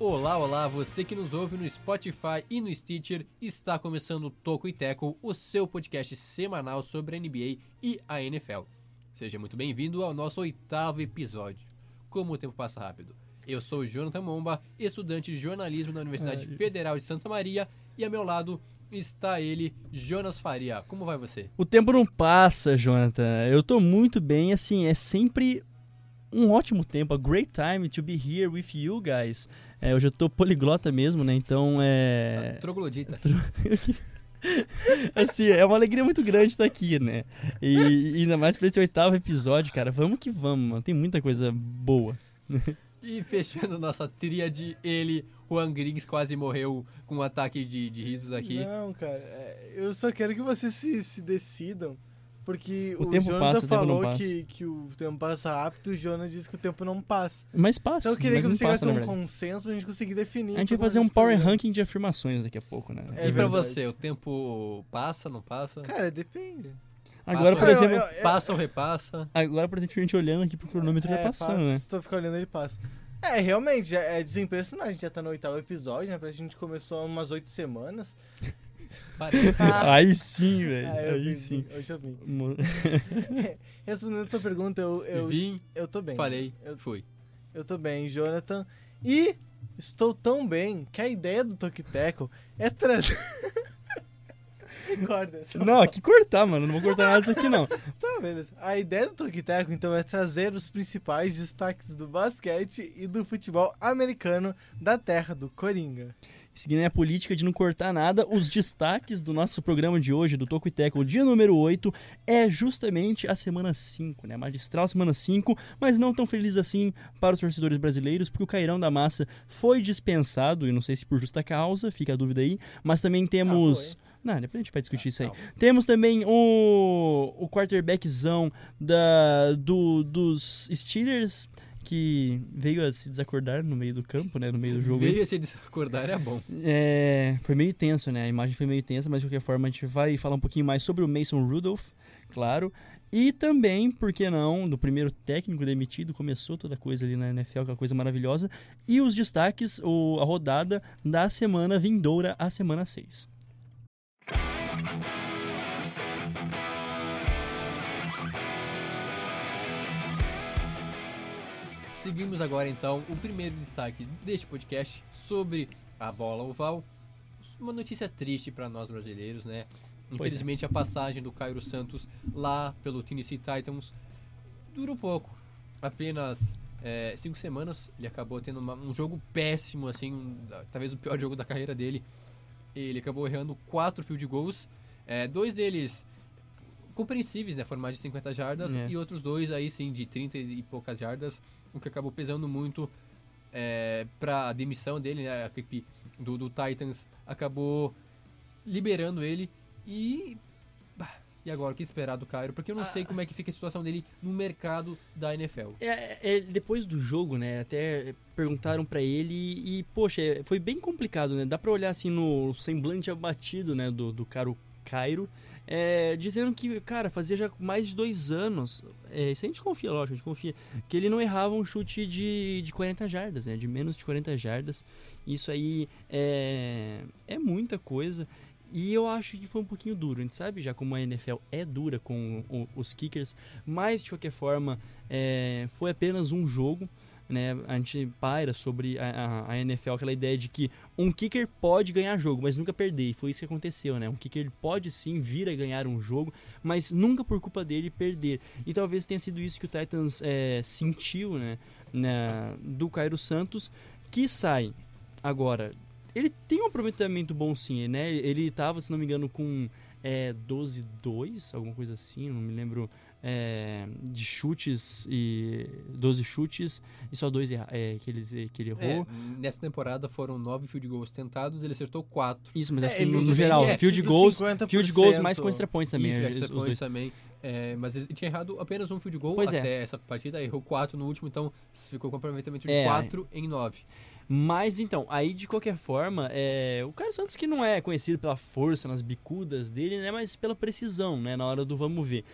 Olá, olá, você que nos ouve no Spotify e no Stitcher, está começando o Toco e Teco, o seu podcast semanal sobre a NBA e a NFL. Seja muito bem-vindo ao nosso oitavo episódio. Como o tempo passa rápido. Eu sou Jonathan Momba, estudante de jornalismo na Universidade É, Federal de Santa Maria, e a meu lado está ele, Jonas Faria. Como vai você? O tempo não passa, Jonathan. Eu tô muito bem, assim, é sempre um ótimo tempo, a great time to be here with you guys. É, hoje eu tô poliglota mesmo, né? Então é. Troglodita. Assim, é uma alegria muito grande estar aqui, né? E, e ainda mais pra esse oitavo episódio, cara. Vamos que vamos, mano. Tem muita coisa boa. E fechando nossa tríade, ele, Juan Griggs, quase morreu com um ataque de, de risos aqui. Não, cara, é, eu só quero que vocês se, se decidam. Porque O o, tempo Jonathan passa, tempo falou passa. que, que o tempo passa rápido e o Jonas disse que o tempo não passa. Mas passa. Então eu queria que você passa, na um consenso pra gente conseguir definir. A gente vai fazer um power programa. ranking de afirmações daqui a pouco, né? É e pra você, o tempo passa, não passa? Cara, depende. Agora, Passa- por exemplo, Eu- eu- Passa ou repassa? agora, por exemplo, a gente olhando aqui pro cronômetro já é, passando, pa- né? Se tu ficar olhando, ele passa. É, realmente, já é desimpressionante. A gente já tá no oitavo episódio, né? Pra gente começou há umas oito semanas. Parece. Ah. Aí sim, velho. Ah, Aí vim, sim. Hoje eu vim. Respondendo a sua pergunta, eu, eu, Vim, eu tô bem. falei, Eu, fui. Eu tô bem, Jonathan. E estou tão bem que a ideia do Tokiteco é trazer. Corta. Não, aqui cortar, mano. Não vou cortar nada disso aqui, não. Tá, beleza. A ideia do Tokiteco, então, é trazer os principais destaques do basquete e do futebol americano da terra do Coringa. Seguindo a política de não cortar nada, os destaques do nosso programa de hoje, do Toco e Teco, o dia número 8, é justamente a semana 5, né? Magistral semana 5, mas não tão feliz assim para os torcedores brasileiros, porque o Cairão da Massa foi dispensado, e não sei se por justa causa, fica a dúvida aí, mas também temos. não, depois a gente vai discutir isso aí. Calma. Temos também o, o quarterbackzão da, do, dos Steelers, que veio a se desacordar no meio do campo, né? No meio do jogo. Veio se desacordar, é bom. É, foi meio tenso, né? A imagem foi meio tensa, mas de qualquer forma a gente vai falar um pouquinho mais sobre o Mason Rudolph, claro. E também, por que não, do primeiro técnico demitido, começou toda a coisa ali na NFL, aquela coisa maravilhosa. E os destaques, o, a rodada da semana vindoura, a semana 6. Seguimos agora então o primeiro destaque deste podcast sobre a bola oval. Uma notícia triste para nós brasileiros, né? Infelizmente a passagem do Cairo Santos lá pelo Tennessee Titans durou pouco. Apenas é, cinco semanas. Ele acabou tendo uma- um jogo péssimo, assim, um- talvez o pior jogo da carreira dele. Ele acabou errando quatro field goals. É, dois deles compreensíveis, né? Foram mais de 50 jardas. É. E outros dois aí sim, de 30 e poucas jardas. O que acabou pesando muito é, para a demissão dele, né? A equipe do, do Titans acabou liberando ele. E. E agora, o que esperar do Cairo? Porque eu não Ah. sei como é que fica a situação dele no mercado da NFL. É, é, depois do jogo, né, até perguntaram pra ele e, poxa, é, foi bem complicado, né? Dá pra olhar assim no semblante abatido, né, do, do caro Cairo, é, dizendo que, cara, fazia já mais de dois anos, é, isso a gente confia, lógico, a gente confia, que ele não errava um chute de, de 40 jardas, né, de menos de 40 jardas. Isso aí é, é muita coisa. E eu acho que foi um pouquinho duro. A gente sabe já como a NFL é dura com o- os kickers, mas de qualquer forma é, foi apenas um jogo. Né? A gente paira sobre a, a- a NFL, aquela ideia de que um kicker pode ganhar jogo, mas nunca perder. E foi isso que aconteceu, né? Um kicker pode sim vir a ganhar um jogo, mas nunca por culpa dele perder. E talvez tenha sido isso que o Titans é, sentiu, né? Do Cairo Santos, que sai agora. Ele tem um aproveitamento bom sim, né? Ele tava, se não me engano, com é, 12-2, alguma coisa assim, não me lembro é, de chutes e 12 chutes e só dois é, que, eles, que ele É, errou. nessa temporada foram nove field goals tentados, ele acertou quatro. Isso, mas É, ele no, no geral, é, field goals, 50%. field goals mais com extra points também. Isso, os- extra os points também. É, mas ele tinha errado apenas um field goal Pois é. até essa partida, errou quatro no último, então ficou com aproveitamento de É, 4 em 9. Mas então, aí de qualquer forma, é, o Caio Santos que não é conhecido pela força nas bicudas dele, né, mas pela precisão, né, na hora do vamos ver.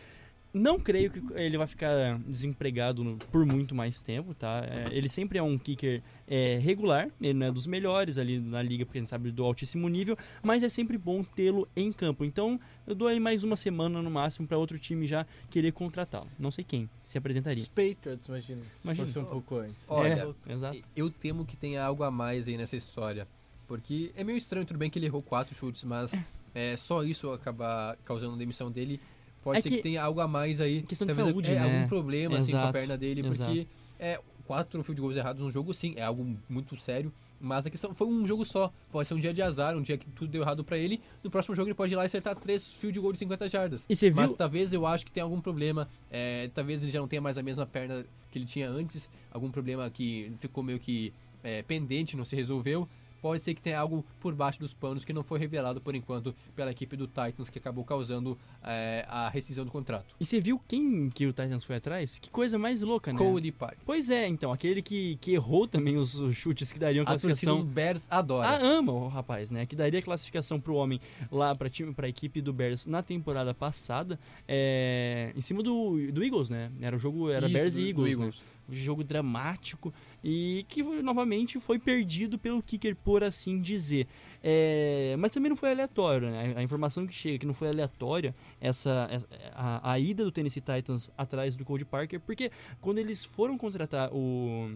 Não creio que ele vai ficar desempregado no- por muito mais tempo, tá? É, ele sempre é um kicker é, regular, ele não é dos melhores ali na liga, porque a gente sabe do altíssimo nível, mas é sempre bom tê-lo em campo. Então, eu dou aí mais uma semana no máximo para outro time já querer contratá-lo. Não sei quem se apresentaria. Os Patriots, imagina. Se Imagina. fosse um pouco antes. Olha, É, exato. eu temo que tenha algo a mais aí nessa história. Porque é meio estranho, tudo bem que ele errou quatro chutes, mas é, só isso acabar causando a demissão dele. Pode É ser que- que, tenha algo a mais aí. Questão de saúde, é, né? algum problema assim, com a perna dele, exato. porque é, quatro field goals errados num jogo, sim, é algo muito sério. Mas a questão foi um jogo só. Pode ser um dia de azar, um dia que tudo deu errado pra ele. No próximo jogo ele pode ir lá e acertar três field goals de 50 jardas. E você Mas viu? talvez eu acho que tem algum problema. é, talvez ele já não tenha mais a mesma perna que ele tinha antes. Algum problema que ficou meio que é, pendente, não se resolveu. Pode ser que tenha algo por baixo dos panos que não foi revelado por enquanto pela equipe do Titans, que acabou causando é, a rescisão do contrato. E você viu quem que o Titans foi atrás? Que coisa mais louca, né? Cody Park. Pois é, então, aquele que, que errou também os, os chutes que dariam A torcida classificação. do Bears adora. Ah, ama o rapaz, né? Que daria classificação pro homem lá pra, time, pra equipe do Bears na temporada passada. é, em cima do, do Eagles, né? Era o jogo, era Isso, Bears e do Eagles, né? Um jogo dramático e que novamente foi perdido pelo kicker, por assim dizer. É, mas também não foi aleatório, né? A informação que chega que não foi aleatória essa, a, a ida do Tennessee Titans atrás do Cody Parker, porque quando eles foram contratar o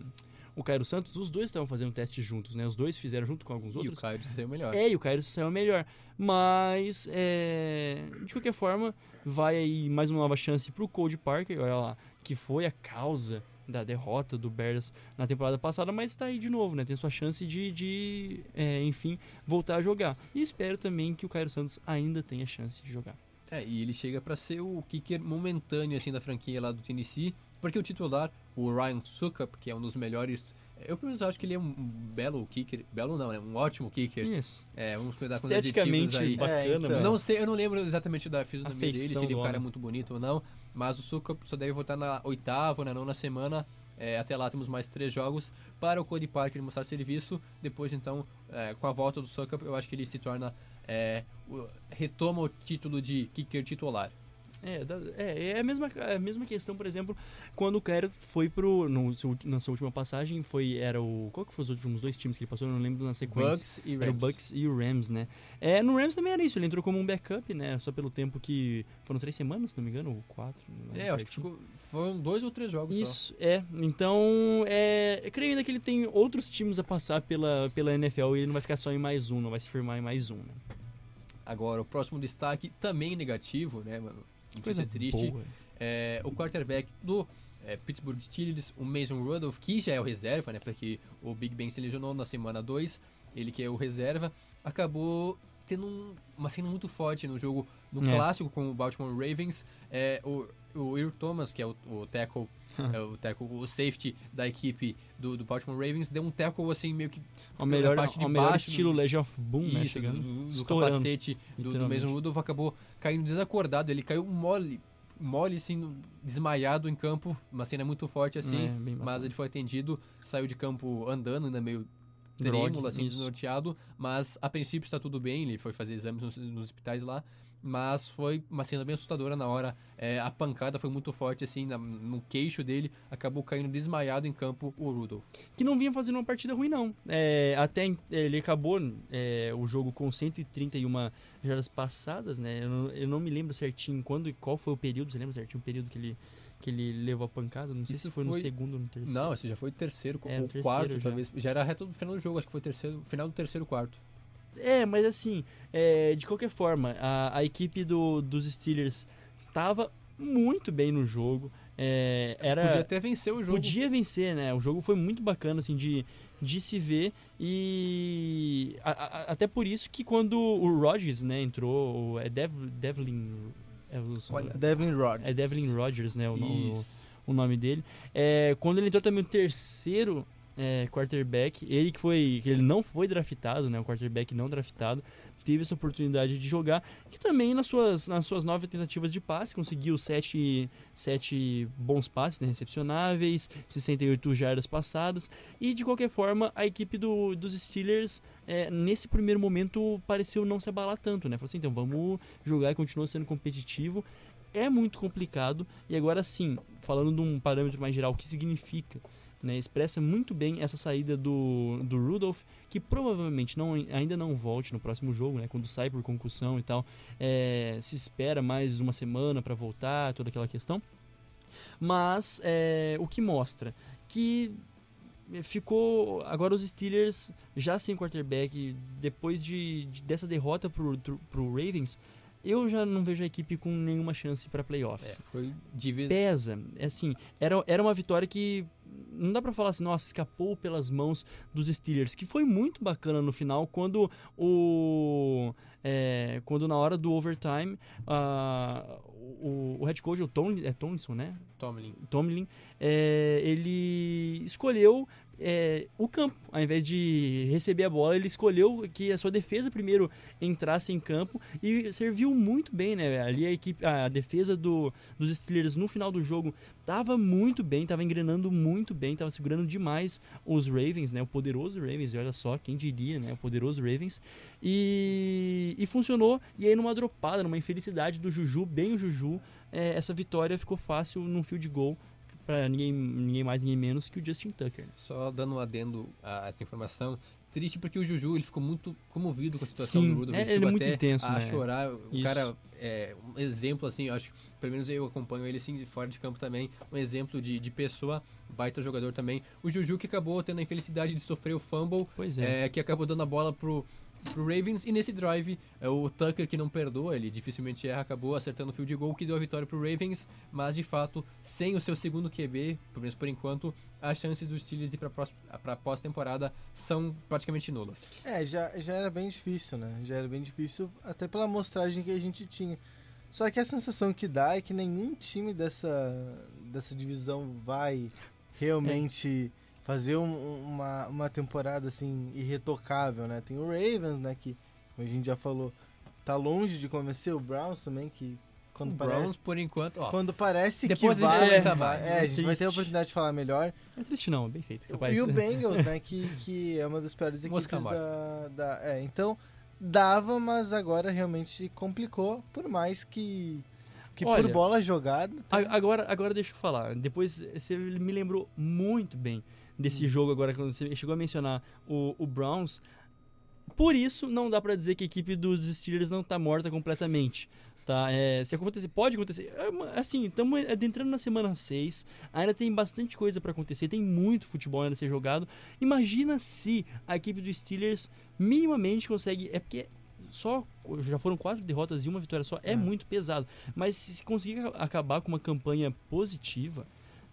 o Cairo Santos, os dois estavam fazendo teste juntos, né? Os dois fizeram junto com alguns E o outros. Caio saiu melhor. É, e o Cairo saiu melhor. Mas, é, de qualquer forma, vai aí mais uma nova chance pro Cody Parker, olha lá, que foi a causa da derrota do Bears na temporada passada, mas tá aí de novo, né? Tem sua chance de, de é, enfim, voltar a jogar. E espero também que o Cairo Santos ainda tenha chance de jogar. É, e ele chega pra ser o kicker momentâneo assim da franquia lá do Tennessee, porque o titular, o Ryan Suckup, que é um dos melhores, eu pelo menos acho que ele é um belo kicker, belo não, né? Um ótimo kicker. Isso. É, vamos cuidar com os Esteticamente adjetivos aí. bacana, É, então. Não sei, eu não lembro exatamente da fisionomia dele, se ele é um cara homem. muito bonito ou não, mas o Suckup só deve voltar na oitava, na nona semana. É, até lá temos mais três jogos para o Cody Parker mostrar serviço. Depois, então, é, com a volta do Suckup, eu acho que ele se torna. é, retoma o título de kicker titular. É, é, é a mesma, é a mesma questão, por exemplo, quando o Cairo foi pro. No, seu- na sua última passagem, foi. Era o. Qual que foi os últimos dois times que ele passou? Eu não lembro na sequência. Bucks e Era o Rams. Bucks e o Rams, né? É, no Rams também era isso, ele entrou como um backup, né? Só pelo tempo que. Foram três semanas, se não me engano, ou quatro. É, acho que ficou, foram dois ou três jogos só. Isso, é. Então, é, eu creio ainda que ele tem outros times a passar pela, pela NFL e ele não vai ficar só em mais um, não vai se firmar em mais um, né? Agora, o próximo destaque também negativo, né, mano? Notícia Coisa triste. boa. É, o quarterback do é, Pittsburgh Steelers, o Mason Rudolph, que já é o reserva, né? Porque o Big Ben se lesionou na semana 2, ele que é o reserva, acabou tendo um- uma cena muito forte no jogo, no É. clássico com o Baltimore Ravens. É, o, o Earl Thomas, que é o, o tackle, o tackle, o safety da equipe do, do Baltimore Ravens, deu um tackle assim meio que O melhor, parte de o melhor baixo, estilo Legion of Boom, né? isso, Chegando, do, do capacete do, do. Mason Rudolph acabou caindo desacordado. Ele caiu mole, mole assim, desmaiado em campo. Uma cena muito forte assim. É, mas ele foi atendido, saiu de campo andando, ainda meio Grog, trêmulo, assim, isso. desnorteado. Mas a princípio está tudo bem, ele foi fazer exames nos, nos hospitais lá. Mas foi uma cena bem assustadora na hora. É, a pancada foi muito forte, assim, na- no queixo dele. Acabou caindo desmaiado em campo o Rudolph. que não vinha fazendo uma partida ruim, não. É, até ele acabou é, o jogo com 131 jardas passadas, né? Eu não, eu não me lembro certinho quando e qual foi o período. Você lembra certinho o período que ele, que ele levou a pancada? Não sei Isso se foi, no foi- segundo ou no terceiro. Não, esse já foi o terceiro, É, no terceiro quarto, já. talvez. Já era reto do final do jogo, acho que foi o terceiro, final do terceiro quarto. É, mas assim, é, de qualquer forma, a, a equipe do, dos Steelers tava muito bem no jogo. É, era, Podia até vencer o jogo. Podia vencer, né? O jogo foi muito bacana, assim, de, de se ver. E a- a- até por isso que quando o Rodgers, né, entrou, o- é Dev, Devlin... É, o- Olha, Devlin Rodgers. é Devlin Rodgers, né, o, o, o nome dele. É, quando ele entrou também o terceiro é, quarterback, ele que foi, ele não foi draftado, né, o quarterback não draftado, teve essa oportunidade de jogar, que também nas suas, nas suas nove tentativas de passe conseguiu sete, sete bons passes, né, recepcionáveis, 68 jardas passadas, e de qualquer forma a equipe do, dos Steelers é, nesse primeiro momento pareceu não se abalar tanto, né, falou assim, então vamos jogar e continua sendo competitivo, é muito complicado. E agora sim, falando de um parâmetro mais geral, o que significa? Né, expressa muito bem essa saída do, do Rudolph, que provavelmente não, ainda não volte no próximo jogo, né, quando sai por concussão e tal. É, se espera mais uma semana para voltar, toda aquela questão. Mas é, o que mostra que ficou agora os Steelers já sem quarterback depois de, de dessa derrota pro, pro Ravens eu já não vejo a equipe com nenhuma chance para playoffs. É, foi de vez... Pesa. É assim, era, era uma vitória que não dá para falar assim, nossa, escapou pelas mãos dos Steelers, que foi muito bacana no final quando o é, quando na hora do overtime uh, o, o head coach, o Tom, é Tomlinson, né? Tomlin. Tomlin, é, ele escolheu é, o campo. Ao invés de receber a bola, ele escolheu que a sua defesa primeiro entrasse em campo e serviu muito bem, né? Ali a equipe, a defesa do, dos Steelers no final do jogo estava muito bem, estava engrenando muito bem, estava segurando demais os Ravens, né? O poderoso Ravens, e olha só, quem diria, né? O poderoso Ravens. E, e funcionou, e aí numa dropada, numa infelicidade do Juju, bem o Juju, é, essa vitória ficou fácil num field goal para ninguém, ninguém mais, ninguém menos que o Justin Tucker. Só dando um adendo a essa informação, triste porque o Juju ele ficou muito comovido com a situação Sim, do Rudolph. É, ele é muito intenso, a né? chorar. O Isso. cara é um exemplo, assim, eu acho, pelo menos eu acompanho ele assim, de fora de campo também, um exemplo de, de pessoa, baita jogador também. O Juju que acabou tendo a infelicidade de sofrer o fumble, Pois é. é, que acabou dando a bola pro, pro Ravens, e nesse drive, é, o Tucker que não perdoa, ele dificilmente erra, acabou acertando o field goal que deu a vitória pro Ravens, mas de fato, sem o seu segundo QB, pelo menos por enquanto, as chances dos Steelers ir pra pós-temporada são praticamente nulas. É, já, já era bem difícil, né? Já era bem difícil, até pela amostragem que a gente tinha. Só que a sensação que dá é que nenhum time dessa, dessa divisão vai realmente fazer um- uma, uma temporada assim irretocável, né? Tem o Ravens, né? Que, como a gente já falou, tá longe de convencer. O Browns também, que quando o parece, Browns, por enquanto, ó, quando parece Depois que a gente vai... comenta mais. É, a gente vai ter a Triste. oportunidade de falar melhor. É triste não, é bem feito. Capaz. E o Bengals, né, que, que é uma das piores equipes da, da... É, então dava, mas agora realmente complicou, por mais que, que por Olha, bola jogada... A- Agora, agora deixa eu falar. Depois você me lembrou muito bem desse Hum. jogo agora, quando você chegou a mencionar o, o Browns. Por isso, não dá pra dizer que a equipe dos Steelers não tá morta completamente. Tá? É, se acontecer, pode acontecer. É assim, estamos adentrando na semana 6. Ainda tem bastante coisa pra acontecer. Tem muito futebol ainda a ser jogado. Imagina se a equipe dos Steelers minimamente consegue. É porque só já foram quatro derrotas e uma vitória só. É, É. muito pesado. Mas se conseguir acabar com uma campanha positiva,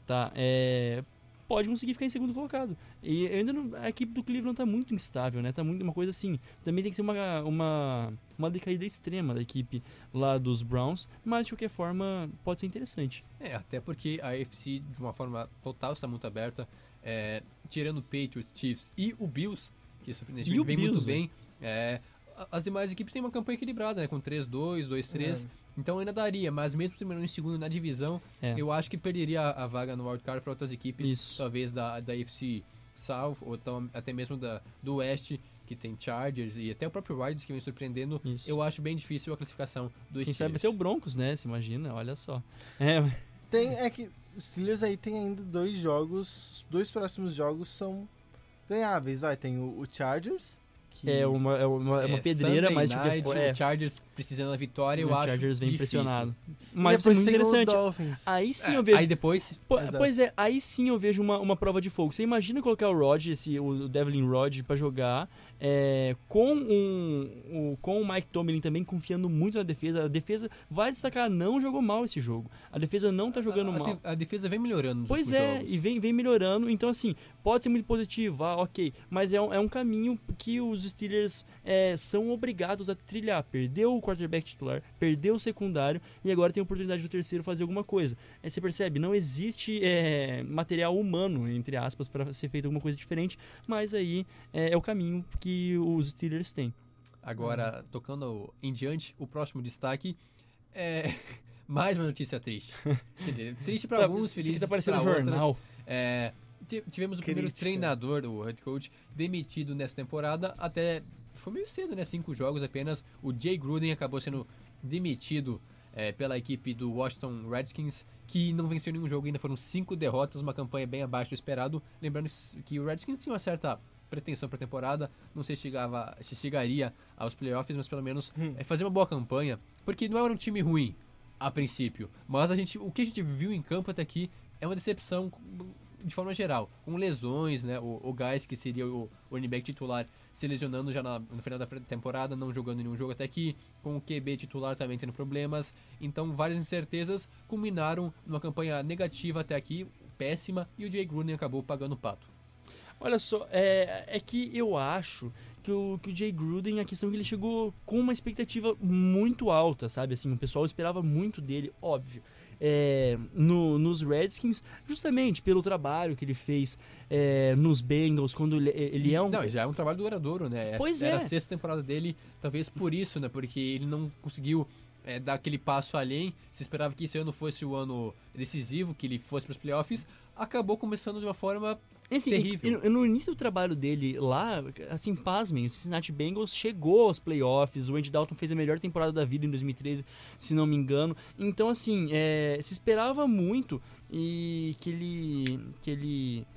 tá? É, pode conseguir ficar em segundo colocado. E ainda não, a equipe do Cleveland tá muito instável, né? Tá muito uma coisa assim. Também tem que ser uma, uma, uma decaída extrema da equipe lá dos Browns, mas de qualquer forma pode ser interessante. É, até porque a AFC, de uma forma total, está muito aberta. É, tirando o Patriots, Chiefs e o Bills, que surpreendentemente vem Bills, muito bem. É, as demais equipes têm uma campanha equilibrada, né? Com 3-2, 2-3. Então ainda daria, mas mesmo terminando em segundo na divisão, É. eu acho que perderia a, a vaga no wildcard para outras equipes, Isso. talvez da, da AFC South, ou então até mesmo da, do Oeste, que tem Chargers e até o próprio Riders que vem surpreendendo. Isso. Eu acho bem difícil a classificação do Quem Steelers. sabe até o Broncos, né? Você imagina, olha só. É, Tem, é que os Steelers aí tem ainda dois jogos, os dois próximos jogos são ganháveis, vai, tem o, o Chargers, que é uma, é uma, é uma É, pedreira, Sunday mas de qualquer night, forma. É, o Chargers precisando da vitória, eu o acho Chargers vem difícil. impressionado. e Mas isso é depois muito tem o interessante. Aí sim É, eu vejo. Aí depois, Po- Exato. Pois é, aí sim eu vejo uma, uma prova de fogo. Você imagina colocar o Rod, esse, o Devlin Rod, pra jogar é, com, um, o, com o Mike Tomlin também confiando muito na defesa. A defesa, vai destacar, não jogou mal esse jogo. A defesa não tá jogando a, a mal. a defesa vem melhorando nos Pois é, jogos. e vem, vem melhorando. Então, assim, pode ser muito positivo, ah, ok. Mas é um, é um caminho que os Steelers é, são obrigados a trilhar. Perdeu o quarterback titular, perdeu o secundário e agora tem a oportunidade do terceiro fazer alguma coisa. Aí você percebe, não existe é, material humano, entre aspas, para ser feito alguma coisa diferente. Mas aí é, é o caminho que os Steelers têm. Agora, tocando em diante, o próximo destaque é mais uma notícia triste. Quer dizer, triste para Tá, alguns, feliz tá parecendo para um outras. jornal. É, ti- tivemos o primeiro Crítica. treinador, o head coach, demitido nessa temporada. Até foi meio cedo, né? Cinco jogos apenas. O Jay Gruden acabou sendo demitido é, pela equipe do Washington Redskins, que não venceu nenhum jogo ainda, foram cinco derrotas, uma campanha bem abaixo do esperado. Lembrando que o Redskins tinha uma certa pretensão para a temporada, não sei se, chegava, se chegaria aos playoffs, mas pelo menos hum. é, fazer uma boa campanha, porque não era um time ruim a princípio, mas a gente, o que a gente viu em campo até aqui é uma decepção de forma geral, com lesões, né? O, o Gás, que seria o, o running back titular, se lesionando já na, no final da temporada, não jogando nenhum jogo até aqui, com o QB titular também tendo problemas. Então, várias incertezas culminaram numa campanha negativa até aqui, péssima, e o Jay Gruden acabou pagando o pato. Olha só, é, é que eu acho que o, que o Jay Gruden, a questão é que ele chegou com uma expectativa muito alta, sabe? Assim, o pessoal esperava muito dele, óbvio é, no, nos Redskins, justamente pelo trabalho que ele fez é, nos Bengals, quando ele, ele é um... Não, já é um trabalho duradouro, né? Pois Era é. a sexta temporada dele, talvez por isso, né? Porque ele não conseguiu é, dar aquele passo além, se esperava que esse ano fosse o ano decisivo, que ele fosse para os playoffs, acabou começando de uma forma assim, terrível. E, no início do trabalho dele lá, assim, pasmem, o Cincinnati Bengals chegou aos playoffs, o Andy Dalton fez a melhor temporada da vida em 2013, se não me engano. Então, assim, é, se esperava muito e que ele, que ele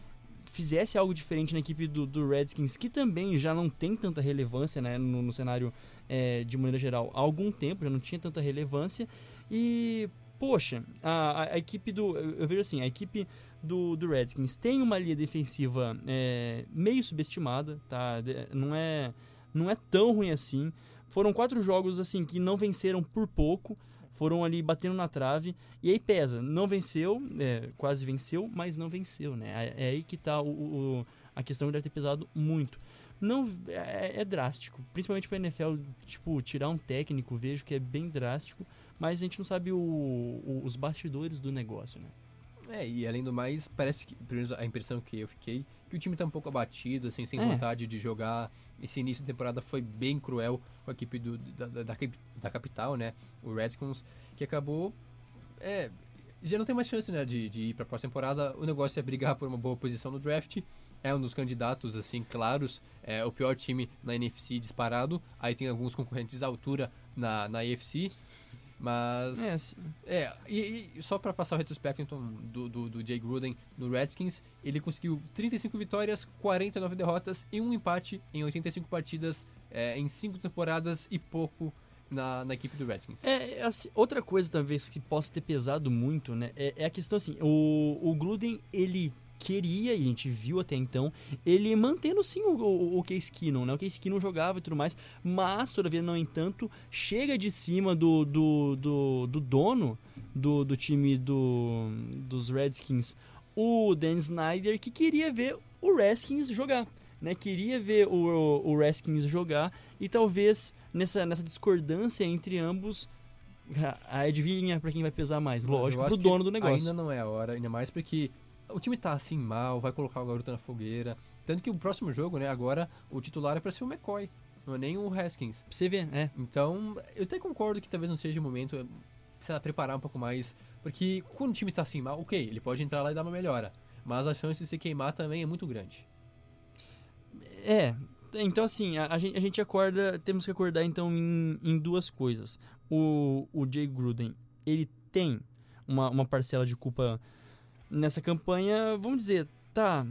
fizesse algo diferente na equipe do, do Redskins, que também já não tem tanta relevância né, no, no cenário é, de maneira geral há algum tempo, já não tinha tanta relevância. E, poxa, a, a, equipe do. Eu, vejo assim, a equipe do, do Redskins tem uma linha defensiva é, meio subestimada, tá? Não é, não é tão ruim assim. Foram quatro jogos assim que não venceram por pouco, foram ali batendo na trave e aí pesa. Não venceu, é, quase venceu, mas não venceu, né? É, é aí que tá o, o, a questão que deve ter pesado muito. Não é, é drástico, principalmente para NFL, tipo tirar um técnico, vejo que é bem drástico, mas a gente não sabe o, os bastidores do negócio, né? É, e além do mais, parece que, pelo menos a impressão que eu fiquei, que o time tá um pouco abatido, assim, sem é. vontade de jogar. Esse início de temporada foi bem cruel com a equipe do, da, da, da, da capital, né? O Redskins, que acabou. É, já não tem mais chance, né, de, de ir pra próxima temporada. O negócio é brigar por uma boa posição no draft. É um dos candidatos, assim, claros. É o pior time na NFC disparado. Aí tem alguns concorrentes à altura na, na AFC. Mas. É, assim. é e, e só para passar o retrospecto então, do, do, do, Jay Gruden no Redskins, ele conseguiu 35 vitórias, 49 derrotas e um empate em 85 partidas é, em 5 temporadas e pouco na, na equipe do Redskins. É, assim, outra coisa talvez que possa ter pesado muito, né, é, é a questão assim, o, o Gruden, ele queria, e a gente viu até então, ele mantendo sim o, o, o Case Keenum, né? O Case Keenum jogava e tudo mais, mas, todavia, não entanto, chega de cima do, do, do, do dono do, do time do, dos Redskins, o Dan Snyder, que queria ver o Redskins jogar. Né, queria ver o, o Redskins jogar e talvez nessa, nessa discordância entre ambos adivinha para quem vai pesar mais? Lógico, pro dono do negócio. Ainda não é a hora, ainda mais porque o time tá assim mal, vai colocar o garoto na fogueira. Tanto que o próximo jogo, né, agora o titular é pra ser o McCoy, não é nem o Haskins. Pra você ver, né? Então, eu até concordo que talvez não seja o momento, precisa preparar um pouco mais, porque quando o time tá assim mal, ok, ele pode entrar lá e dar uma melhora, mas a chance de se queimar também é muito grande. É, então assim, a, a, gente, a gente acorda, temos que acordar então em, em duas coisas. O, o Jay Gruden, ele tem uma, uma parcela de culpa nessa campanha, vamos dizer, tá,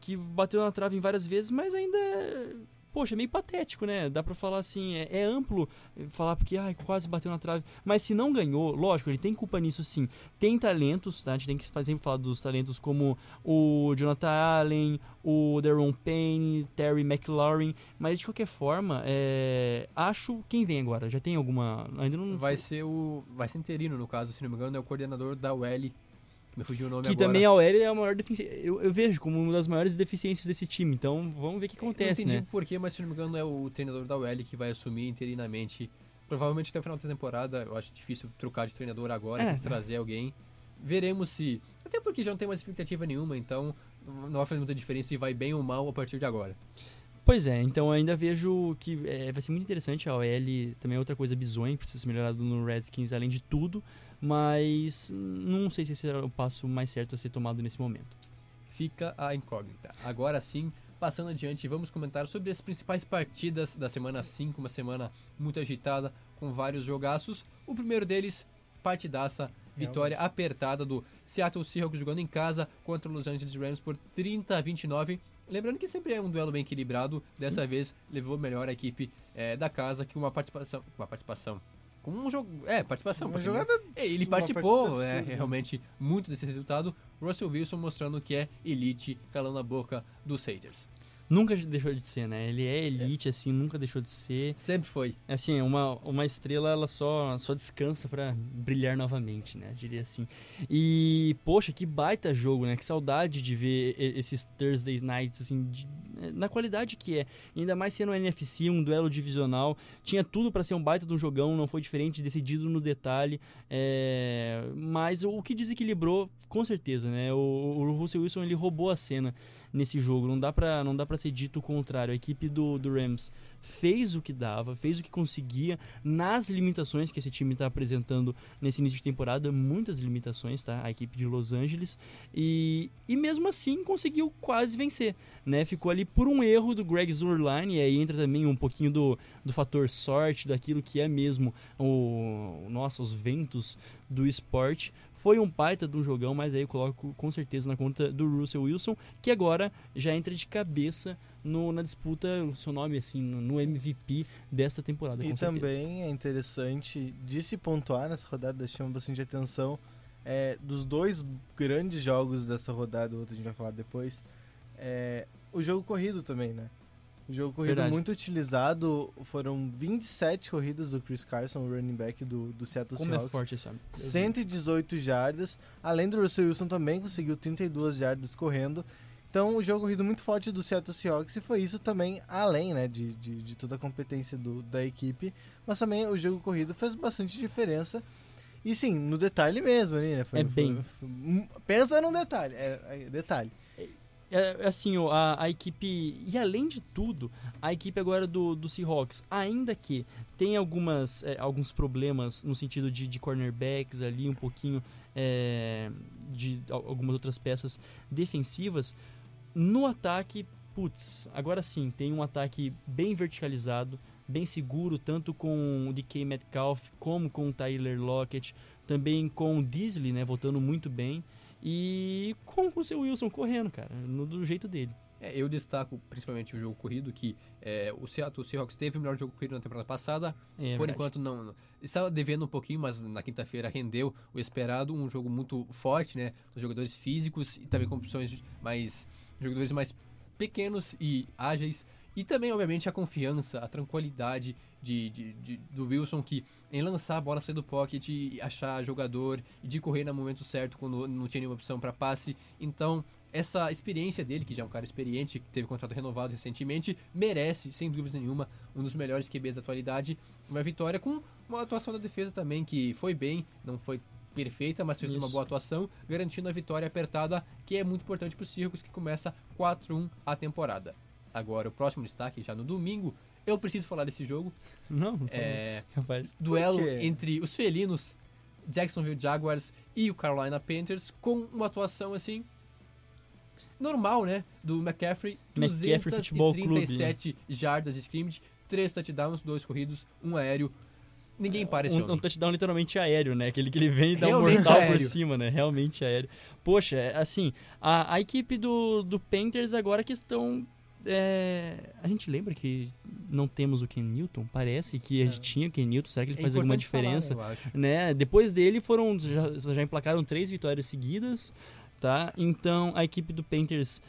que bateu na trave em várias vezes, mas ainda é, poxa, é meio patético, né? Dá pra falar assim, é, é, amplo falar porque ai, quase bateu na trave. Mas se não ganhou, lógico, ele tem culpa nisso sim. Tem talentos, tá? A gente tem que sempre falar dos talentos como o Jonathan Allen, o Deron Payne, Terry McLaurin. Mas de qualquer forma, é, acho quem vem agora. Já tem alguma. Ainda não. Vai ser o. Vai ser interino, no caso, se não me engano, é o coordenador da UL me fugiu o nome que agora. também a OL é a maior deficiência. Eu, eu, vejo como uma das maiores deficiências desse time. Então vamos ver o que acontece, eu não entendi né? porquê, mas se não me engano é o treinador da OL que vai assumir interinamente. Provavelmente até o final da temporada. Eu acho difícil trocar de treinador agora, é, trazer alguém. Veremos se. Até porque já não tem mais expectativa nenhuma, então não vai fazer muita diferença se vai bem ou mal a partir de agora. Pois é, então ainda vejo que é, vai ser muito interessante. A OL também é outra coisa bizonha, precisa ser melhorado no Redskins, além de tudo mas não sei se esse era o passo mais certo a ser tomado nesse momento. Fica a incógnita. Agora sim, passando adiante, vamos comentar sobre as principais partidas da semana 5, uma semana muito agitada, com vários jogaços. O primeiro deles partidaça, vitória apertada do Seattle Seahawks jogando em casa contra os Los Angeles Rams por 30 a 29. Lembrando que sempre é um duelo bem equilibrado, dessa vez levou melhor a equipe é, da casa que uma participação, uma participação com um jogo, é, participação. Uma jogada. ele participou, é, realmente muito desse resultado. Russell Wilson mostrando que é elite, calando a boca dos haters. Nunca deixou de ser, né? Ele é elite, assim, nunca deixou de ser. Sempre foi. Assim, uma, uma estrela, ela só, só descansa pra brilhar novamente, né? Diria assim. E, poxa, que baita jogo, né? Que saudade de ver esses Thursday Nights, assim, de- na qualidade que é. Ainda mais sendo um NFC, um duelo divisional. Tinha tudo pra ser um baita de um jogão, não foi diferente, decidido no detalhe. É, Mas o que desequilibrou, com certeza, né? O, o Russell Wilson, ele roubou a cena nesse jogo. Não dá pra, não dá pra ser dito o contrário. A equipe do, do Rams fez o que dava, fez o que conseguia nas limitações que esse time está apresentando nesse início de temporada, muitas limitações, tá? A equipe de Los Angeles e, e mesmo assim conseguiu quase vencer, né? Ficou ali por um erro do Greg Zurline e aí entra também um pouquinho do, do fator sorte, daquilo que é mesmo o nossa, os ventos do esporte. Foi um baita de um jogão, mas aí eu coloco com certeza na conta do Russell Wilson, que agora já entra de cabeça no- na disputa, o seu nome assim, no, MVP dessa temporada. E também é interessante de se pontuar nessa rodada, chama bastante atenção, é, dos dois grandes jogos dessa rodada, o outro a gente vai falar depois, é, o jogo corrido também, né? Jogo corrido Verdade. muito utilizado, foram 27 corridas do Chris Carson, o running back do, do Seattle Como é Seahawks. forte esse homem. 118 jardas, além do Russell Wilson também conseguiu 32 jardas correndo. Então, o jogo corrido muito forte do Seattle Seahawks e foi isso também além né, de, de, de toda a competência do, da equipe. Mas também o jogo corrido fez bastante diferença. E sim, no detalhe mesmo ali, né? Foi, É foi- bem. foi- hum, pensa num detalhe, é, é detalhe. É, assim, ó, a, a equipe. E além de tudo, a equipe agora do, do Seahawks, ainda que tem algumas, é, alguns problemas no sentido de, de cornerbacks ali, um pouquinho é, de al- algumas outras peças defensivas, no ataque, putz, agora sim, tem um ataque bem verticalizado, bem seguro, tanto com o DK Metcalf como com o Tyler Lockett, também com o Disley, né, voltando muito bem. E com o seu Wilson correndo, cara, no, do jeito dele. É, eu destaco principalmente o jogo corrido, que é, o Seattle Seahawks teve o melhor jogo corrido na temporada passada. É, Por enquanto não, não- Estava devendo um pouquinho, mas na quinta-feira rendeu o esperado. Um jogo muito forte, né? Os jogadores físicos e também com opções mais. jogadores mais pequenos e ágeis. E também, obviamente, a confiança, a tranquilidade de, de- de- do Wilson que em lançar a bola sair do pocket, e achar jogador e de correr no momento certo quando não tinha nenhuma opção para passe. Então, essa experiência dele, que já é um cara experiente, que teve contrato renovado recentemente, merece, sem dúvida nenhuma, um dos melhores QBs da atualidade. Uma vitória com uma atuação da defesa também que foi bem, não foi perfeita, mas fez uma Isso. boa atuação, garantindo a vitória apertada, que é muito importante para o Circus, que começa 4-1 a temporada. Agora, o próximo destaque, já no domingo, eu preciso falar desse jogo. Não, não É, rapaz. duelo entre os felinos Jacksonville Jaguars e o Carolina Panthers com uma atuação assim normal, né? Do McCaffrey, McCaffrey Futebol Clube, 237 jardas de scrimmage, 3 touchdowns, 2 corridos, um aéreo. Ninguém para esse um, um touchdown literalmente aéreo, né? Aquele que ele vem e dá um Realmente mortal por aéreo. cima, né? Realmente aéreo. Poxa, é, assim, a, a equipe do, do Panthers agora que estão... é, a gente lembra que não temos o Ken Newton? Parece que a gente É. tinha o Ken Newton. Será que ele É faz alguma importante falar, diferença? né? Depois dele foram já, já emplacaram três vitórias seguidas, tá? Então a equipe do Panthers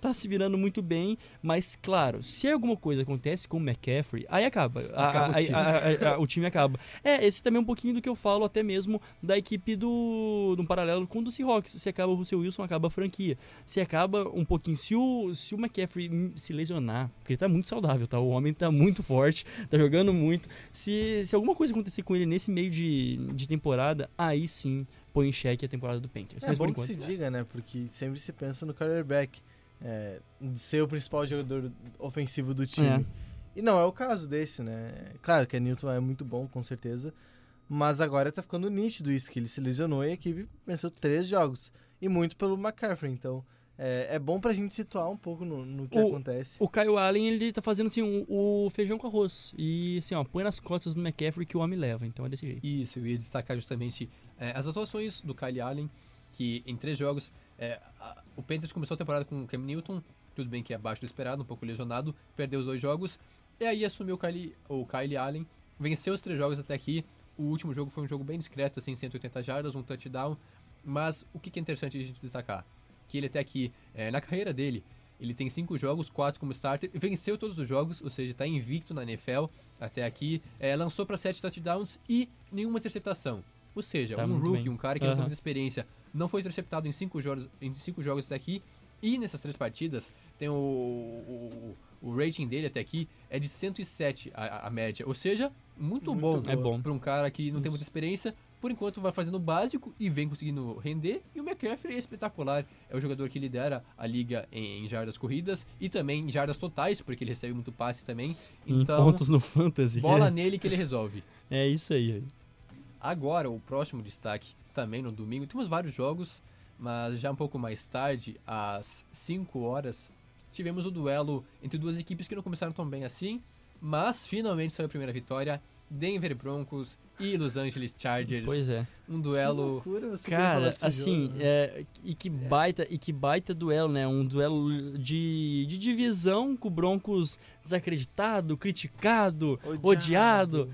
tá se virando muito bem, mas claro, se alguma coisa acontece com o McCaffrey, aí acaba. A- Acaba o a- time. a- a- a- o time acaba. É, esse também é um pouquinho do que eu falo até mesmo da equipe do, do paralelo com o do Seahawks. Se acaba o Russell Wilson, acaba a franquia. Se acaba um pouquinho, se o, se o McCaffrey se lesionar, porque ele tá muito saudável, tá? O homem tá muito forte, tá jogando muito. Se, se alguma coisa acontecer com ele nesse meio de, de temporada, aí sim põe em xeque a temporada do Panthers. É Mas por bom que enquanto. se diga, né? Porque sempre se pensa no quarterback. É, de ser o principal jogador ofensivo do time. É. E não é o caso desse, né? Claro que a Newton é muito bom, com certeza. Mas agora tá ficando nítido isso, que ele se lesionou e a equipe venceu três jogos. E muito pelo McCaffrey. Então, É, é bom pra gente situar um pouco no, no que O- acontece. O Kyle Allen, ele tá fazendo assim o, o feijão com arroz. E assim, ó, põe nas costas do McCaffrey que o homem leva. Então é desse jeito. Isso, eu ia destacar justamente é, as atuações do Kyle Allen, que em três jogos, é, a- o Panthers começou a temporada com o Cam Newton, tudo bem que é abaixo do esperado, um pouco lesionado, perdeu os dois jogos, e aí assumiu o Kyle, o Kyle Allen, venceu os três jogos até aqui, o último jogo foi um jogo bem discreto, assim, 180 jardas, um touchdown, mas o que que é interessante a gente destacar? Que ele até aqui, é, na carreira dele, ele tem cinco jogos, quatro como starter, venceu todos os jogos, ou seja, está invicto na NFL até aqui, é, lançou para sete touchdowns e nenhuma interceptação. Ou seja, Tá um rookie, bem. um cara que não tem muita experiência, não foi interceptado em cinco jogos, em cinco jogos até aqui. E nessas três partidas, tem o, o, o rating dele até aqui é de 107 a, a média. Ou seja, muito, Muito bom. É bom. para um cara que não tem muita experiência. Por enquanto vai fazendo o básico e vem conseguindo render. E o McCaffrey é espetacular. É o jogador que lidera a liga em, em jardas corridas e também em jardas totais, porque ele recebe muito passe também. Em Então, pontos no Fantasy. bola nele que ele resolve. É isso aí. Agora, o próximo destaque, também no domingo, temos vários jogos, mas já um pouco mais tarde, às 5 horas, tivemos o duelo entre duas equipes que não começaram tão bem assim, mas finalmente saiu a primeira vitória. Denver Broncos e Los Angeles Chargers. Pois é. Um Que duelo. loucura você Cara, assim, jogo, né? é, e que baita, e que baita duelo, né? Um duelo de, de divisão com o Broncos desacreditado, criticado, odiado.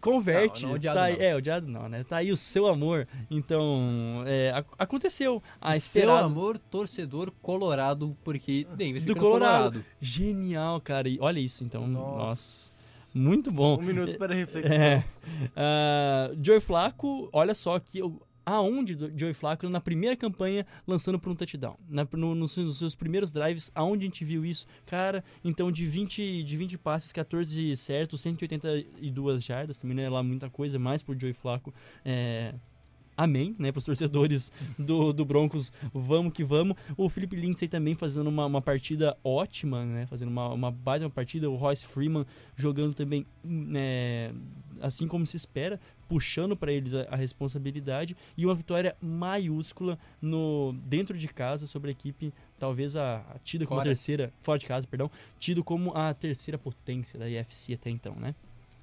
Converte. Não, não odiado tá não. É, odiado não, né? Tá aí o seu amor. Então, é, ac- aconteceu. A Seu esperada. amor torcedor colorado, porque Denver Do Colorado. Colorado. Genial, cara. E olha isso, então. Nossa. Nossa. Muito bom. Um minuto para reflexão. É. Ah, Joey Flacco, olha só que eu- aonde Joey Flacco na primeira campanha lançando por um touchdown. Na- no- nos, seus- nos seus primeiros drives, aonde a gente viu isso? Cara, então de 20, de 20 passes, 14 certos, 182 jardas, também não é lá muita coisa, mais por Joey Flacco. É, Amém, né, para os torcedores do, do Broncos, vamos que vamos. O Felipe Lindsay também fazendo uma, uma partida ótima, né, fazendo uma, uma baita partida. O Royce Freeman jogando também, né, assim como se espera, puxando para eles a, a responsabilidade e uma vitória maiúscula no dentro de casa sobre a equipe, talvez a, a tida como a terceira, fora de casa, perdão, tido como a terceira potência da IFC até então, né?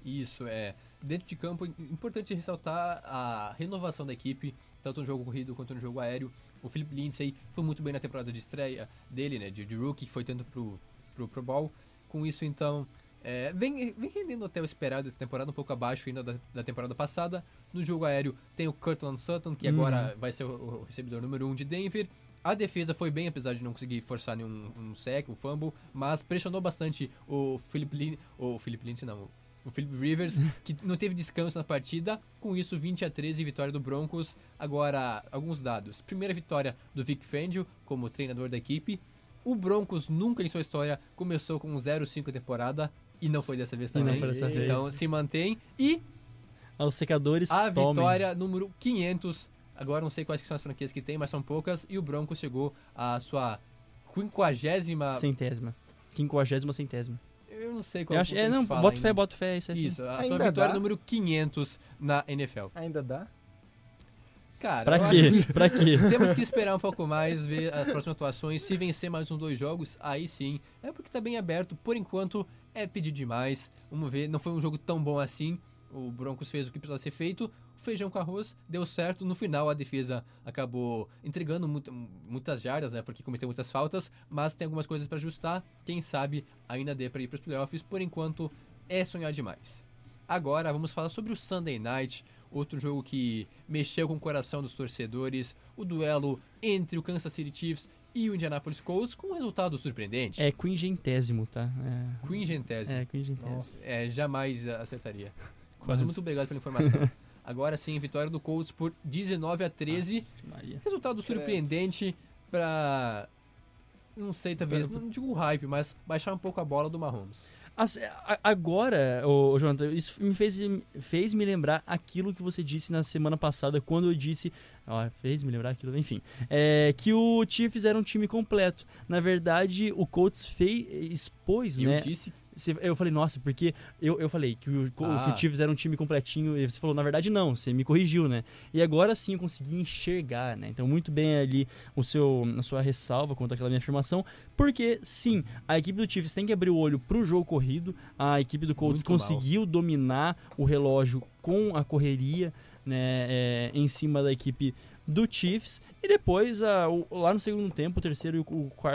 Isso, é. Dentro de campo, importante ressaltar a renovação da equipe, tanto no jogo corrido quanto no jogo aéreo. O Philip Lindsay foi muito bem na temporada de estreia dele, né, de, de rookie, que foi tanto pro, pro Pro Bowl. Com isso, então, é, vem, vem rendendo até o esperado essa temporada, um pouco abaixo ainda da, da temporada passada. No jogo aéreo tem o Cortland Sutton, que agora vai ser o, o recebedor número 1 um de Denver. A defesa foi bem, apesar de não conseguir forçar nenhum um sec, um fumble, mas pressionou bastante o Philip Lin, o Philip Lindsay não, o Philip Rivers, que não teve descanso na partida. Com isso, 20 a 13, vitória do Broncos. Agora, alguns dados. Primeira vitória do Vic Fangio como treinador da equipe. O Broncos nunca em sua história começou com 0-5 temporada e não foi dessa vez não também. foi dessa então vez. se mantém. E Aos secadores, a tomem. vitória número 500. Agora não sei quais são as franquias que tem, mas são poucas. E o Broncos chegou à sua quinquagésima. Centésima. Quinquagésima centésima. Eu não sei qual Eu acho, como é, não, fala bota ainda. fé, bota fé, isso é assim. Isso, a sua Ainda vitória dá? número 500 na NFL. Ainda dá? Cara, Pra acho quê? Pra quê? Temos que esperar um pouco mais, ver as próximas atuações. Se vencer mais uns dois jogos, aí sim. É porque tá bem aberto. Por enquanto, é pedir demais. Vamos ver. Não foi um jogo tão bom assim. O Broncos fez o que precisava ser feito. Feijão com arroz deu certo. No final, a defesa acabou entregando muitas jardas, né? Porque cometeu muitas faltas. Mas tem algumas coisas para ajustar. Quem sabe ainda dê para ir para os playoffs. Por enquanto, é sonhar demais. Agora vamos falar sobre o Sunday Night, outro jogo que mexeu com o coração dos torcedores, o duelo entre o Kansas City Chiefs e o Indianapolis Colts com um resultado surpreendente. É quingentésimo, tá? É, Quingentésimo. é quingentésimo. É, jamais acertaria. Mas Quase. muito obrigado pela informação. Agora sim, vitória do Colts por 19 a 13. Maria. Resultado surpreendente pra não sei, talvez, não digo hype, mas baixar um pouco a bola do Mahomes. Agora, ô, ô, Jonathan, isso me fez, fez me lembrar aquilo que você disse na semana passada, quando eu disse. Ó, fez me lembrar aquilo, enfim. É, que o Chiefs era um time completo. Na verdade, o Colts fez, expôs, E né? eu disse Eu falei, nossa, porque eu, eu falei que o, que Ah. o Chiefs era um time completinho e você falou, na verdade, não, você me corrigiu, né? E agora sim eu consegui enxergar, né? Então, muito bem ali o seu, a sua ressalva contra aquela minha afirmação, porque sim, a equipe do Chiefs tem que abrir o olho pro jogo corrido, a equipe do Colts Muito mal. conseguiu dominar o relógio com a correria, né, é, em cima da equipe do Chiefs e depois a- o- lá no segundo tempo o terceiro e o,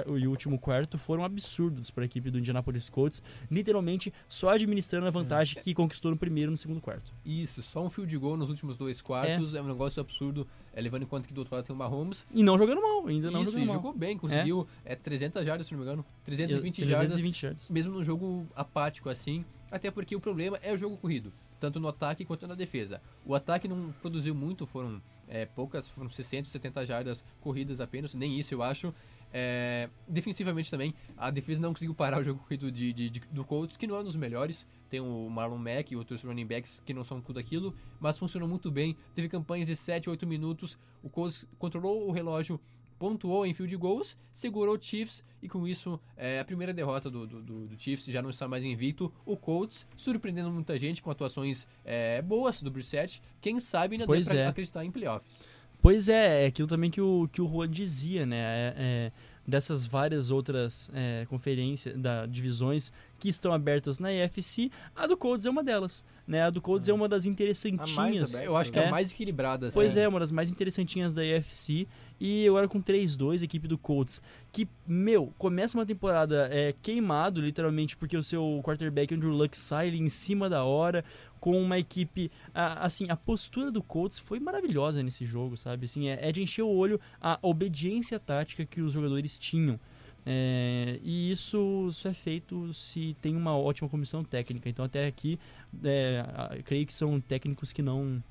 o e o último quarto foram absurdos para a equipe do Indianapolis Colts literalmente só administrando a vantagem que conquistou no primeiro e no segundo quarto Isso, só um field goal nos últimos dois quartos é, um negócio absurdo, é, levando em conta que do outro lado tem o Mahomes. e não jogando mal ainda não Isso, jogando mal jogou bem, conseguiu é. 300 jardas, se não me engano, 320 jardas, 320 yards. mesmo num jogo apático assim, até porque o problema é o jogo corrido, tanto no ataque quanto na defesa. O ataque não produziu muito, foram é, poucas, foram 60, 70 jardas corridas apenas, nem isso eu acho. É, defensivamente também, a defesa não conseguiu parar o jogo corrido de, de- de- do Colts, que não é um dos melhores. Tem o Marlon Mack e outros running backs que não são tudo aquilo, mas funcionou muito bem. Teve campanhas de 7, 8 minutos. O Colts controlou o relógio, pontuou em field goals, segurou o Chiefs e com isso é, a primeira derrota do, do, do- do Chiefs já não está mais invicto. O Colts surpreendendo muita gente com atuações é, boas do Brissett. Quem sabe ainda Pois dá pra é. acreditar em playoffs. Pois é, é aquilo também que o, que o Juan dizia, né? É, é, dessas várias outras é, conferências, da, divisões que estão abertas na EFC, a do Colts é uma delas, né? A do Colts é, uma das interessantinhas. Eu acho que é, É. a mais equilibrada. Pois é, uma das mais interessantinhas da EFC. E agora com 3-2, a equipe do Colts, que, meu, começa uma temporada é, queimado, literalmente, porque o seu quarterback Andrew Luck sai em cima da hora, com uma equipe. a- assim, a postura do Colts foi maravilhosa nesse jogo, sabe? Assim, é, é de encher o olho a obediência tática que os jogadores tinham. É, e isso, isso é feito se tem uma ótima comissão técnica. Então, até aqui, é, creio que são técnicos que não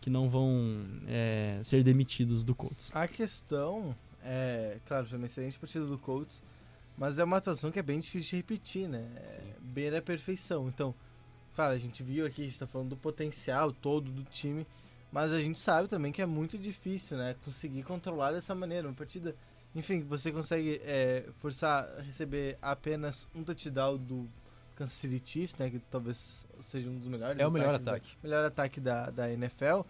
que não vão é, ser demitidos do Colts. A questão é, claro, foi uma excelente partida do Colts, mas é uma atuação que é bem difícil de repetir, né? É, beira a perfeição. Então, claro, a gente viu aqui, a gente tá falando do potencial todo do time, mas a gente sabe também que é muito difícil, né? Conseguir controlar dessa maneira. Uma partida, enfim, você consegue é, forçar a receber apenas um touchdown do Kansas City Chiefs, né? Que talvez seja um dos melhores. É o melhor ataques da- ataque. melhor ataque da, da NFL.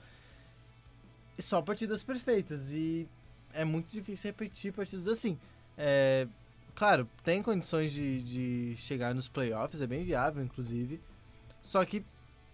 E só partidas perfeitas. E é muito difícil repetir partidas assim. É, claro, tem condições de, de chegar nos playoffs, é bem viável, inclusive. Só que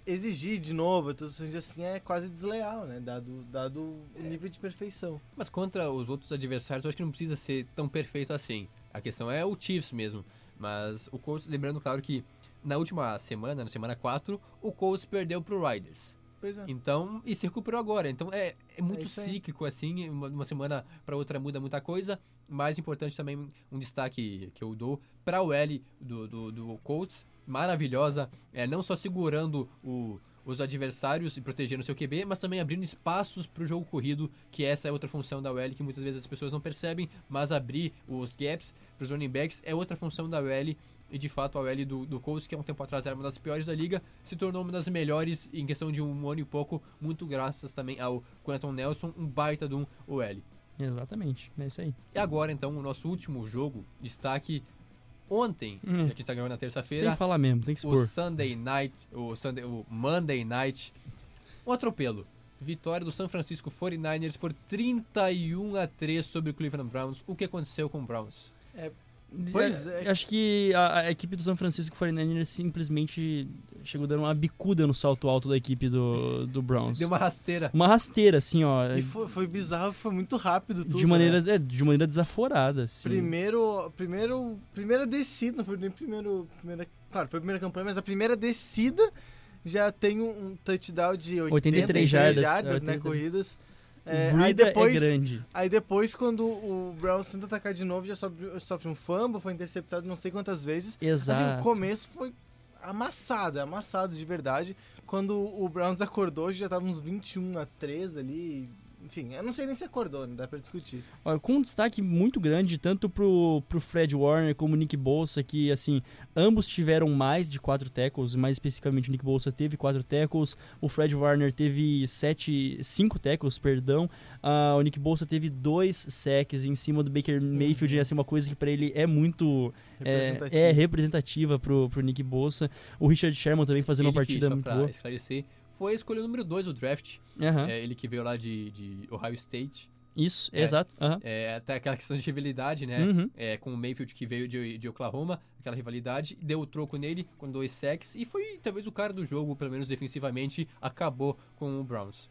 exigir de novo atuações assim é quase desleal, né? Dado, dado o nível de perfeição. Mas contra os outros adversários, eu acho que não precisa ser tão perfeito assim. A questão é o Chiefs mesmo. Mas o Colts, lembrando, claro, que na última semana, na semana 4, o Colts perdeu pro Riders. Pois é. Então, e se recuperou agora. Então é, é muito aí. cíclico, assim, uma, uma semana para outra muda muita coisa. Mais importante também, um destaque que eu dou para o L do, do, do Colts, maravilhosa, é, não só segurando o, os adversários e protegendo seu QB, mas também abrindo espaços para o jogo corrido, que essa é outra função da OL que muitas vezes as pessoas não percebem, mas abrir os gaps para os running backs é outra função da OL. E de fato a OL do, do Colts, que há um tempo atrás era uma das piores da liga, se tornou uma das melhores em questão de um ano e pouco, muito graças também ao Quentin Nelson, um baita de um OL. Exatamente, é isso aí. E agora então o nosso último jogo, destaque ontem, Hum. que a gente tá gravando na Tem terça-feira, que falar mesmo, tem que o expor. Sunday Night, o, Sunday, o Monday Night, um atropelo. Vitória do San Francisco 49ers por 31 a 3 sobre o Cleveland Browns. O que aconteceu com o Browns? Pois É. Acho que a, a equipe do San Francisco 49ers simplesmente chegou dando uma bicuda no salto alto da equipe do, do Browns. Deu uma rasteira. Uma rasteira, assim, ó. E foi, foi bizarro, foi muito rápido tudo. de maneira, né? é, de maneira desaforada, assim. Primeiro, primeiro, primeira descida, não foi nem primeiro, primeira, claro, foi a primeira campanha, mas a primeira descida já tem um, um touchdown de 83 83 jardas, jardas, é, né, 80. corridas. É, aí depois, é grande. aí depois quando o Browns tenta atacar de novo, já sofre, sofre um fumble, foi interceptado não sei quantas vezes. Assim, o Exato. começo foi amassado, amassado de verdade. Quando o Browns acordou, já tava uns 21 a 3 ali, enfim, eu não sei nem se acordou, não dá pra discutir. Olha, com um destaque muito grande, tanto pro, pro Fred Warner como o Nick Bolsa, que, assim, ambos tiveram mais de quatro tackles, mais especificamente o Nick Bolsa teve quatro tackles, o Fred Warner teve sete, cinco tackles, perdão, uh, o Nick Bolsa teve dois sacks em cima do Baker Mayfield, uhum. assim, uma coisa que para ele é muito representativa. É, é, representativa pro, pro Nick Bolsa. O Richard Sherman também fazendo ele uma partida que, muito boa. esclarecer, foi a escolha número 2 do draft. Uhum. É, ele que veio lá de, de Ohio State. Isso, é, exato. Uhum. É, até aquela questão de rivalidade, né? Uhum. É, com o Mayfield que veio de, de Oklahoma, aquela rivalidade, deu o troco nele com dois sacks e foi talvez o cara do jogo, pelo menos defensivamente, acabou com o Browns.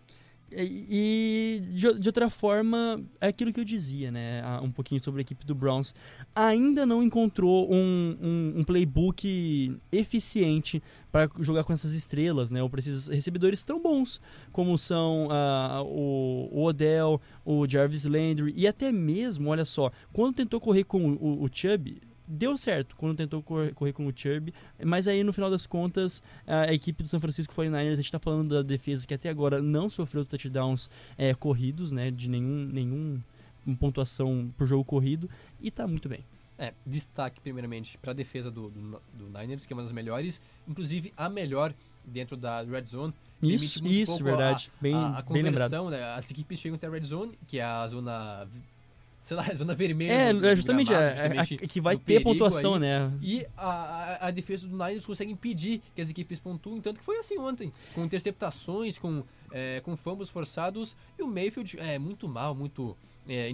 E, de, de, outra forma, é aquilo que eu dizia, né? Um pouquinho sobre a equipe do Browns. Ainda não encontrou um, um, um playbook eficiente para jogar com essas estrelas, né? Ou para esses recebedores tão bons como são uh, o, o, Odell, o Jarvis Landry e até mesmo, olha só, quando tentou correr com o, o Chubb, deu certo quando tentou correr, correr, com o Chubb, mas aí no final das contas a equipe do San Francisco 49ers, a gente está falando da defesa que até agora não sofreu touchdowns é, corridos, né, de nenhum, nenhum pontuação por jogo corrido, e está muito bem. É, destaque primeiramente para a defesa do, do, do, Niners, que é uma das melhores, inclusive a melhor dentro da Red Zone. Isso, isso, verdade. A, bem, a, a bem lembrado. Né? As equipes chegam até a Red Zone, que é a zona sei lá, zona vermelha. É, do, justamente, gramado, é, justamente é, que vai ter pontuação, aí, né? E a, a, a, defesa do Niners consegue impedir que as equipes pontuem, tanto que foi assim ontem, com interceptações, com, é, com fumbles forçados, e o Mayfield é muito mal, muito é,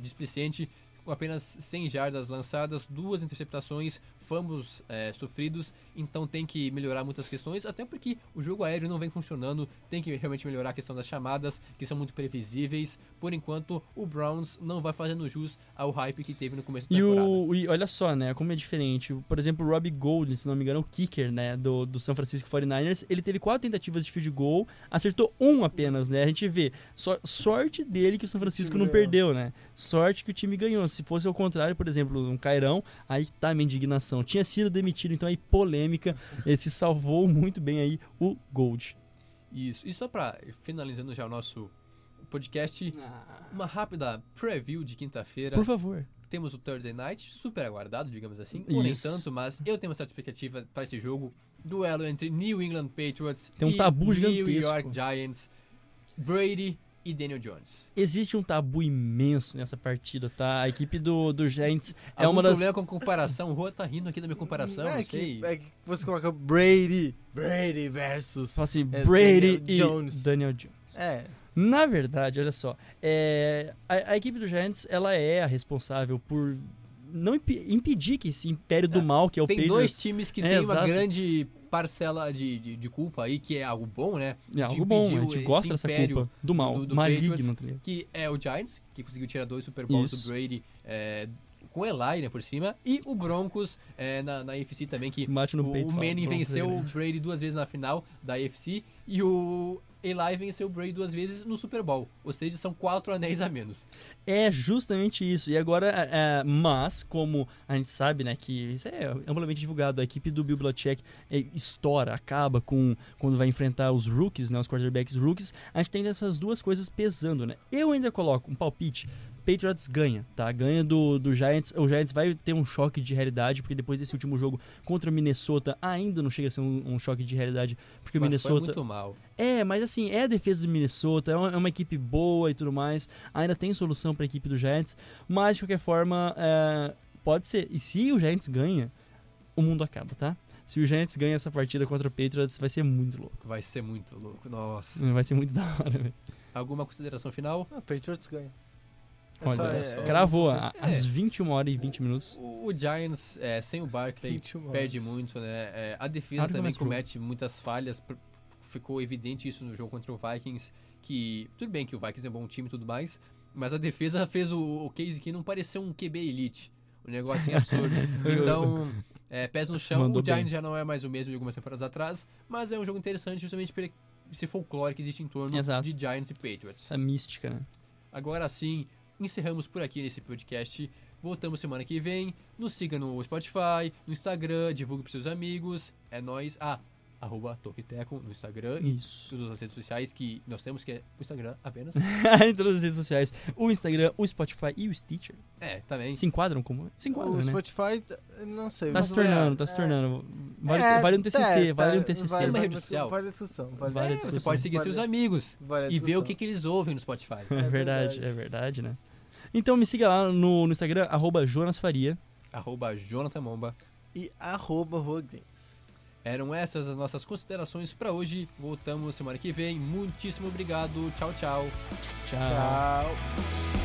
displicente, com apenas 100 jardas lançadas, duas interceptações, fumbles é, sofridos, então tem que melhorar muitas questões, até porque o jogo aéreo não vem funcionando, tem que realmente melhorar a questão das chamadas, que são muito previsíveis. Por enquanto, o Browns não vai fazendo jus ao hype que teve no começo da e temporada. O, e olha só, né, como é diferente. Por exemplo, o Robbie Gold, se não me engano, o kicker, né, do, do San Francisco 49ers, ele teve quatro tentativas de field goal, acertou um apenas, né? A gente vê, so, sorte dele que o São Francisco não perdeu, né? Sorte que o time ganhou. Se fosse ao contrário, por exemplo, um Cairão, aí tá a minha indignação tinha sido demitido, então aí polêmica, esse salvou muito bem aí o Gold. Isso, e só para finalizando já o nosso podcast, ah. uma rápida preview de quinta-feira. Por favor. Temos o Thursday Night, super aguardado, digamos assim, ou nem tanto, mas eu tenho uma certa expectativa para esse jogo. Duelo entre New England Patriots Tem um e tabu New gigantesco. York Giants. Brady e Daniel Jones. Existe um tabu imenso nessa partida, tá? A equipe do, do Giants é Algum uma das... problema com comparação? O Rua tá rindo aqui da minha comparação, é não sei. Que, é que você coloca Brady, Brady versus... Fala assim, é, Brady Daniel e Jones. Daniel Jones. É. Na verdade, olha só, é, a, a, equipe do Giants, ela é a responsável por não imp impedir que esse império do é, mal, que é o Tem Patriots... dois times que é, tem exato. uma grande parcela de, de, de, culpa aí, que é algo bom, né? É algo bom, a gente gosta dessa culpa do mal, do, do maligno. Patriots, que é o Giants, que conseguiu tirar dois Super Bowls do Brady é, com Eli, né, por cima, e o Broncos é, na, na AFC também, que Mate no o, peito, o Manning venceu o Brady duas vezes na final da AFC, e o Eli venceu o Brady duas vezes no Super Bowl. Ou seja, são quatro anéis a menos. É justamente isso. E agora, é, é, mas, como a gente sabe, né, que isso é amplamente divulgado, a equipe do Bill Belichick é, estoura, acaba com quando vai enfrentar os rookies, né, os quarterbacks rookies, a gente tem essas duas coisas pesando, né? Eu ainda coloco um palpite Patriots ganha, tá? Ganha do, do Giants. O Giants vai ter um choque de realidade, porque depois desse último jogo contra o Minnesota, ainda não chega a ser um, um choque de realidade, porque mas o Minnesota. Foi muito mal. É, mas assim, é a defesa do Minnesota, é uma, é uma equipe boa e tudo mais. Ainda tem solução para a equipe do Giants, mas de qualquer forma, é, pode ser. E se o Giants ganha, o mundo acaba, tá? Se o Giants ganha essa partida contra o Patriots, vai ser muito louco. Vai ser muito louco, nossa. Vai ser muito da hora, velho. Alguma consideração final? Ah, Patriots ganha. Olha, é, gravou é, às 21 horas e 20 minutos. O, o Giants, é, sem o Barkley, perde muito, né? É, a defesa também comete muitas falhas. Ficou evidente isso no jogo contra o Vikings, que tudo bem que o Vikings é um bom time e tudo mais, mas a defesa fez o, o case que não pareceu um QB elite. Um negócio absurdo. então, é, pés no chão, Mandou o Giants bem. já não é mais o mesmo de algumas temporadas atrás, mas é um jogo interessante justamente por esse folclore que existe em torno Exato. de Giants e Patriots. Essa mística, né? Agora sim, encerramos por aqui nesse podcast. Voltamos semana que vem. Nos siga no Spotify, no Instagram, divulgue para seus amigos. É nós. Ah, arroba Tokiteco no Instagram Isso. e todas as redes sociais que nós temos, que é o Instagram apenas. em todas as redes sociais. O Instagram, o Spotify e o Stitcher. É, também. Se enquadram como? Se enquadram, o né? Spotify, não sei. Tá mas se não é- tornando, tá se é- tornando. Vale, é, vale um TCC, é, vale um TCC. Vale, Uma rede social. vale a discussão. Vale, Vale É, discussão. você pode seguir Vale- seus amigos e ver o que, que eles ouvem no Spotify. É É verdade. é verdade, né? Então me siga lá no, no Instagram, arroba Jonas Faria. arroba Jonathan Momba. E arroba Rogames. Eram essas as nossas considerações para hoje. Voltamos semana que vem. Muitíssimo obrigado. Tchau, tchau. Tchau. Tchau.